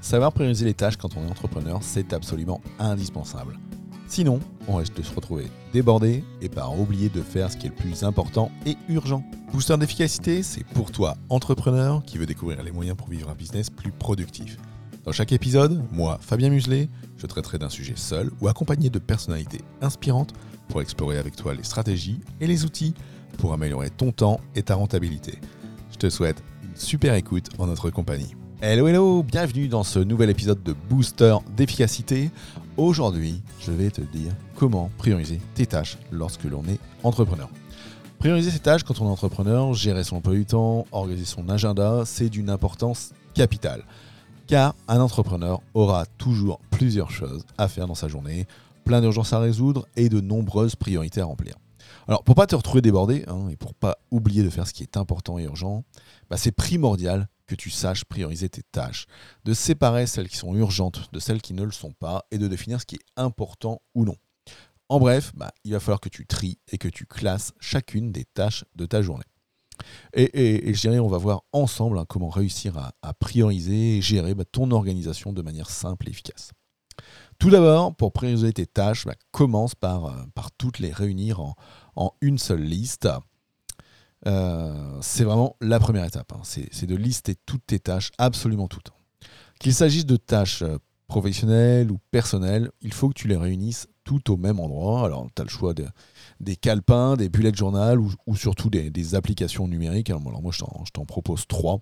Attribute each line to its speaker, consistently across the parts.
Speaker 1: Savoir prioriser les tâches quand on est entrepreneur, c'est absolument indispensable. Sinon, on risque de se retrouver débordé et par oublier de faire ce qui est le plus important et urgent. Booster d'efficacité, c'est pour toi, entrepreneur, qui veut découvrir les moyens pour vivre un business plus productif. Dans chaque épisode, moi, Fabien Muselet, je traiterai d'un sujet seul ou accompagné de personnalités inspirantes pour explorer avec toi les stratégies et les outils pour améliorer ton temps et ta rentabilité. Je te souhaite une super écoute en notre compagnie. Hello hello, bienvenue dans ce nouvel épisode de Booster d'efficacité. Aujourd'hui, je vais te dire comment prioriser tes tâches lorsque l'on est entrepreneur. Prioriser ses tâches quand on est entrepreneur, gérer son emploi du temps, organiser son agenda, c'est d'une importance capitale. Car un entrepreneur aura toujours plusieurs choses à faire dans sa journée, plein d'urgences à résoudre et de nombreuses priorités à remplir. Alors pour pas te retrouver débordé hein, et pour pas oublier de faire ce qui est important et urgent, bah, c'est primordial que tu saches prioriser tes tâches, de séparer celles qui sont urgentes de celles qui ne le sont pas et de définir ce qui est important ou non. En bref, bah, il va falloir que tu tries et que tu classes chacune des tâches de ta journée. Et, dirais, on va voir ensemble hein, comment réussir à, prioriser et gérer bah, ton organisation de manière simple et efficace. Tout d'abord, pour prioriser tes tâches, bah, commence par, euh, par toutes les réunir en, en une seule liste. Euh, c'est vraiment la première étape. Hein. C'est de lister toutes tes tâches, absolument toutes. Qu'il s'agisse de tâches euh, professionnelles ou personnelles, il faut que tu les réunisses toutes au même endroit. Alors, tu as le choix des calepins, des bullet journal ou, surtout des, applications numériques. Alors, moi, je t'en propose trois.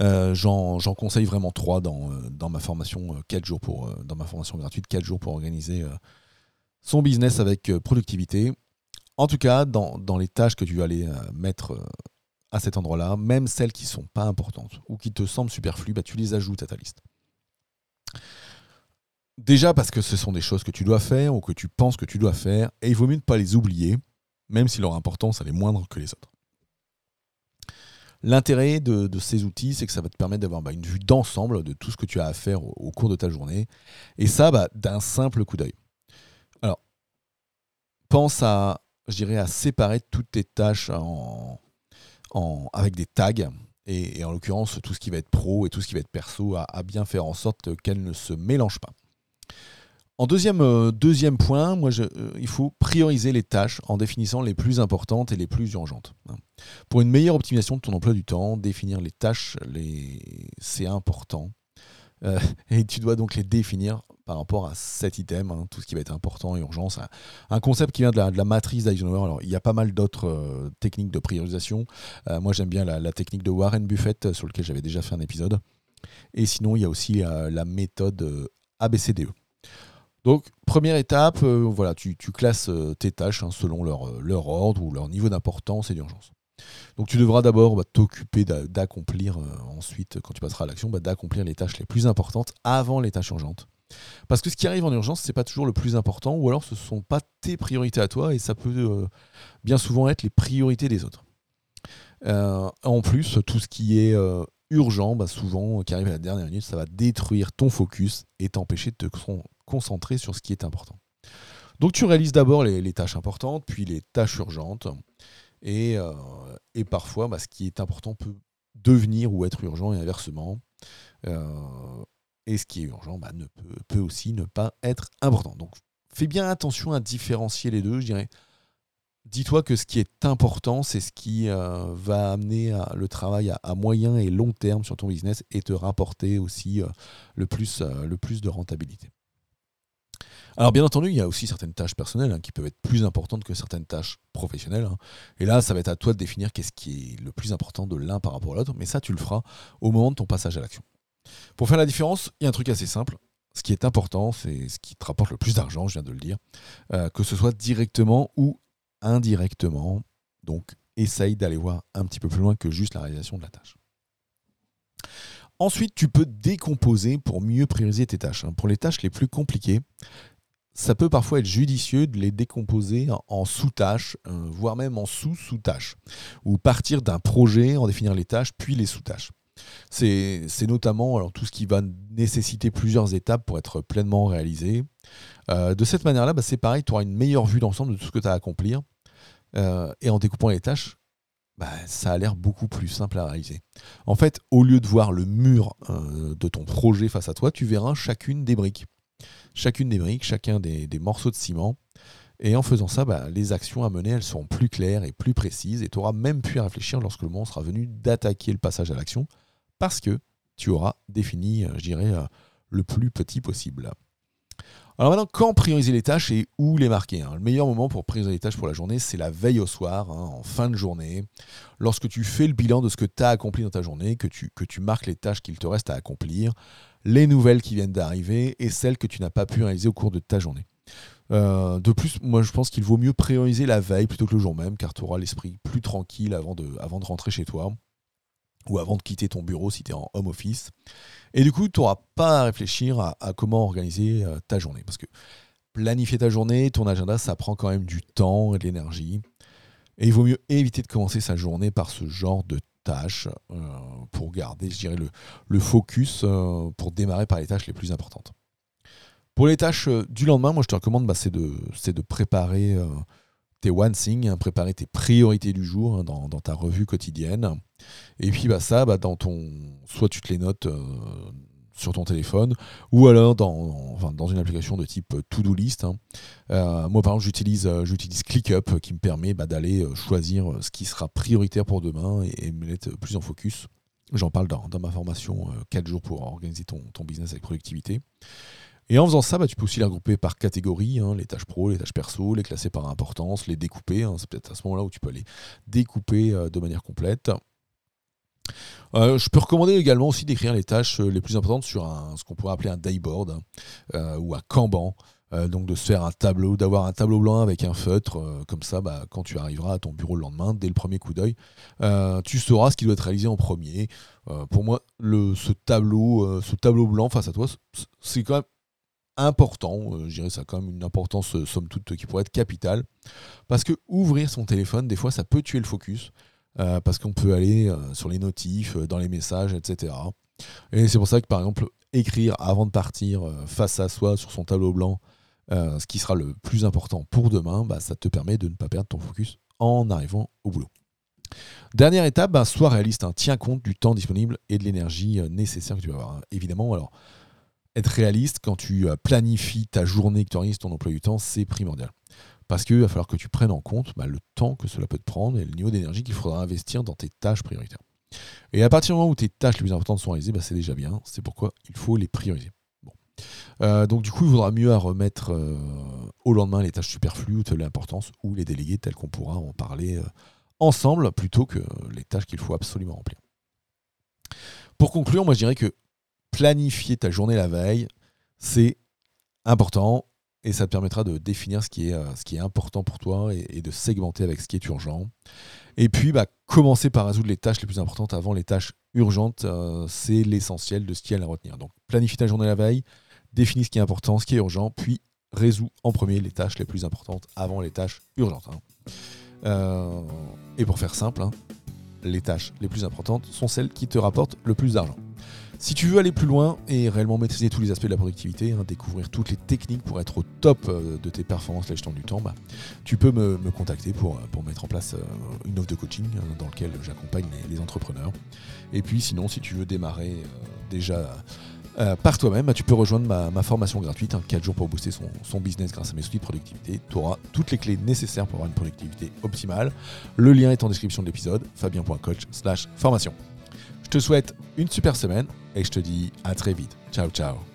Speaker 1: Euh, j'en conseille vraiment trois dans, dans ma formation 4 jours pour dans ma formation gratuite 4 jours pour organiser son business avec productivité. En tout cas, dans, les tâches que tu vas aller euh, mettre euh, à cet endroit-là, même celles qui ne sont pas importantes ou qui te semblent superflues, bah, tu les ajoutes à ta liste. Déjà parce que ce sont des choses que tu dois faire ou que tu penses que tu dois faire, et il vaut mieux ne pas les oublier, même si leur importance est moindre que les autres. L'intérêt de, ces outils, c'est que ça va te permettre d'avoir bah, une vue d'ensemble de tout ce que tu as à faire au, cours de ta journée, et ça bah, d'un simple coup d'œil. Alors, pense à je dirais, à séparer toutes tes tâches avec des tags. Et, en l'occurrence, tout ce qui va être pro et tout ce qui va être perso, à, bien faire en sorte qu'elles ne se mélangent pas. En deuxième, euh, deuxième point, moi, euh, il faut prioriser les tâches en définissant les plus importantes et les plus urgentes. Pour une meilleure optimisation de ton emploi du temps, définir les tâches, c'est important. Euh, et tu dois donc les définir par rapport à cet item, hein, tout ce qui va être important. C'est un concept qui vient de la, matrice d'Eisenhower. Alors, il y a pas mal d'autres euh, techniques de priorisation. Euh, moi, j'aime bien la, technique de Warren Buffett, sur lequel j'avais déjà fait un épisode. Et sinon, il y a aussi la méthode ABCDE. Donc, première étape, voilà, tu, classes tes tâches hein, selon leur, ordre ou leur niveau d'importance et d'urgence. Donc tu devras d'abord bah, t'occuper d'accomplir, euh, ensuite, quand tu passeras à l'action, bah, d'accomplir les tâches les plus importantes avant les tâches urgentes. Parce que ce qui arrive en urgence, ce n'est pas toujours le plus important, ou alors ce ne sont pas tes priorités à toi, et ça peut euh, bien souvent être les priorités des autres. Euh, en plus, tout ce qui est urgent, bah, souvent, qui arrive à la dernière minute, ça va détruire ton focus et t'empêcher de te concentrer sur ce qui est important. Donc tu réalises d'abord les, tâches importantes, puis les tâches urgentes. Euh, et, parfois, bah, ce qui est important peut devenir ou être urgent et inversement. Euh, et ce qui est urgent bah, ne peut, aussi ne pas être important. Donc fais bien attention à différencier les deux, je dirais. Dis-toi que ce qui est important, c'est ce qui euh, va amener le travail à, moyen et long terme sur ton business et te rapporter aussi le, plus, le plus de rentabilité. Alors bien entendu, il y a aussi certaines tâches personnelles hein, qui peuvent être plus importantes que certaines tâches professionnelles. Hein. Et là, ça va être à toi de définir qu'est-ce qui est le plus important de l'un par rapport à l'autre. Mais ça, tu le feras au moment de ton passage à l'action. Pour faire la différence, il y a un truc assez simple. Ce qui est important, c'est ce qui te rapporte le plus d'argent, je viens de le dire, euh, que ce soit directement ou indirectement. Donc, essaye d'aller voir un petit peu plus loin que juste la réalisation de la tâche. Ensuite, tu peux décomposer pour mieux prioriser tes tâches. Hein. Pour les tâches les plus compliquées, ça peut parfois être judicieux de les décomposer en sous-tâches, euh, voire même en sous-sous-tâches, ou partir d'un projet, en définir les tâches, puis les sous-tâches. C'est notamment alors, tout ce qui va nécessiter plusieurs étapes pour être pleinement réalisé. Euh, de cette manière-là, bah, c'est pareil, tu auras une meilleure vue d'ensemble de tout ce que tu as à accomplir. Euh, et en découpant les tâches, bah, ça a l'air beaucoup plus simple à réaliser. En fait, au lieu de voir le mur de ton projet face à toi, tu verras chacune des briques chacune des briques, chacun des, morceaux de ciment. Et en faisant ça, bah, les actions à mener, elles seront plus claires et plus précises. Et tu auras même pu réfléchir lorsque le moment sera venu d'attaquer le passage à l'action, parce que tu auras défini, euh, je dirais, euh, le plus petit possible. Alors maintenant, quand prioriser les tâches et où les marquer hein? Le meilleur moment pour prioriser les tâches pour la journée, c'est la veille au soir, hein, en fin de journée, lorsque tu fais le bilan de ce que tu as accompli dans ta journée, que tu, que tu marques les tâches qu'il te reste à accomplir, les nouvelles qui viennent d'arriver et celles que tu n'as pas pu réaliser au cours de ta journée. Euh, de plus, moi je pense qu'il vaut mieux prioriser la veille plutôt que le jour même, car tu auras l'esprit plus tranquille avant de rentrer chez toi ou avant de quitter ton bureau si tu es en home office. Et du coup, tu n'auras pas à réfléchir à, comment organiser euh, ta journée. Parce que planifier ta journée, ton agenda, ça prend quand même du temps et de l'énergie. Et il vaut mieux éviter de commencer sa journée par ce genre de tâches euh, pour garder, je dirais, le, focus euh, pour démarrer par les tâches les plus importantes. Pour les tâches du lendemain, moi je te recommande, bah, c'est de, de, préparer one thing, hein, préparer tes priorités du jour hein, dans, ta revue quotidienne. Et puis bah, ça, bah, dans ton, soit tu te les notes sur ton téléphone ou alors dans, dans une application de type to-do list. Hein. Euh, moi, par exemple, j'utilise, euh, j'utilise ClickUp qui me permet bah, d'aller euh, choisir ce qui sera prioritaire pour demain et, me mettre plus en focus. J'en parle dans, ma formation 4 jours pour organiser ton, ton, business avec productivité. Et en faisant ça, bah, tu peux aussi les regrouper par catégorie, hein, les tâches pro, les tâches perso, les classer par importance, les découper. Hein. c'est peut-être à ce moment-là où tu peux les découper de manière complète. Euh, je peux recommander également aussi d'écrire les tâches euh, les plus importantes sur un, ce qu'on pourrait appeler un dayboard euh, ou un Kanban. donc de se faire un tableau, d'avoir un tableau blanc avec un feutre, comme ça, bah, quand tu arriveras à ton bureau le lendemain, dès le premier coup d'œil, tu sauras ce qui doit être réalisé en premier. pour moi, le, ce, tableau, ce tableau blanc face à toi, c'est quand même important, je dirais ça a quand même une importance somme toute qui pourrait être capitale, parce que ouvrir son téléphone, des fois, ça peut tuer le focus. Euh, parce qu'on peut aller euh, sur les notifs, euh, dans les messages, etc. Et c'est pour ça que, par exemple, écrire avant de partir face à soi sur son tableau blanc, ce qui sera le plus important pour demain, bah, ça te permet de ne pas perdre ton focus en arrivant au boulot. Dernière étape, bah, sois réaliste, hein. tiens compte du temps disponible et de l'énergie nécessaire que tu vas avoir. Évidemment, alors, être réaliste quand tu planifies ta journée, que tu organises ton emploi du temps, c'est primordial. Parce qu'il va falloir que tu prennes en compte bah, le temps que cela peut te prendre et le niveau d'énergie qu'il faudra investir dans tes tâches prioritaires. Et à partir du moment où tes tâches les plus importantes sont réalisées, bah, c'est déjà bien. C'est pourquoi il faut les prioriser. Euh, donc du coup, il vaudra mieux à remettre euh, au lendemain les tâches superflues ou de l'importance ou les déléguer telles qu'on pourra en parler euh, ensemble plutôt que les tâches qu'il faut absolument remplir. Pour conclure, moi je dirais que planifier ta journée la veille, c'est important et ça te permettra de définir ce qui est, euh, qui important pour toi et, de segmenter avec ce qui est urgent. Et puis, bah, commencer par résoudre les tâches les plus importantes avant les tâches urgentes, euh, c'est l'essentiel de ce qu'il y a à retenir. Donc, planifie ta journée la veille, définis ce qui est important, ce qui est urgent, puis résous en premier les tâches les plus importantes avant les tâches urgentes. Hein. Euh, et pour faire simple, hein, les tâches les plus importantes sont celles qui te rapportent le plus d'argent. Si tu veux aller plus loin et réellement maîtriser tous les aspects de la productivité, hein, découvrir toutes les techniques pour être au top euh, de tes performances la gestion du temps, bah, tu peux me, contacter pour, pour, mettre en place euh, une offre de coaching hein, dans laquelle j'accompagne les, entrepreneurs. Et puis sinon, si tu veux démarrer euh, déjà par toi-même, bah, tu peux rejoindre ma, formation gratuite, 4 hein, jours pour booster son, business grâce à mes outils de productivité. Tu auras toutes les clés nécessaires pour avoir une productivité optimale. Le lien est en description de l'épisode, fabien.coach slash formation. Je te souhaite une super semaine et je te dis à très vite. Ciao ciao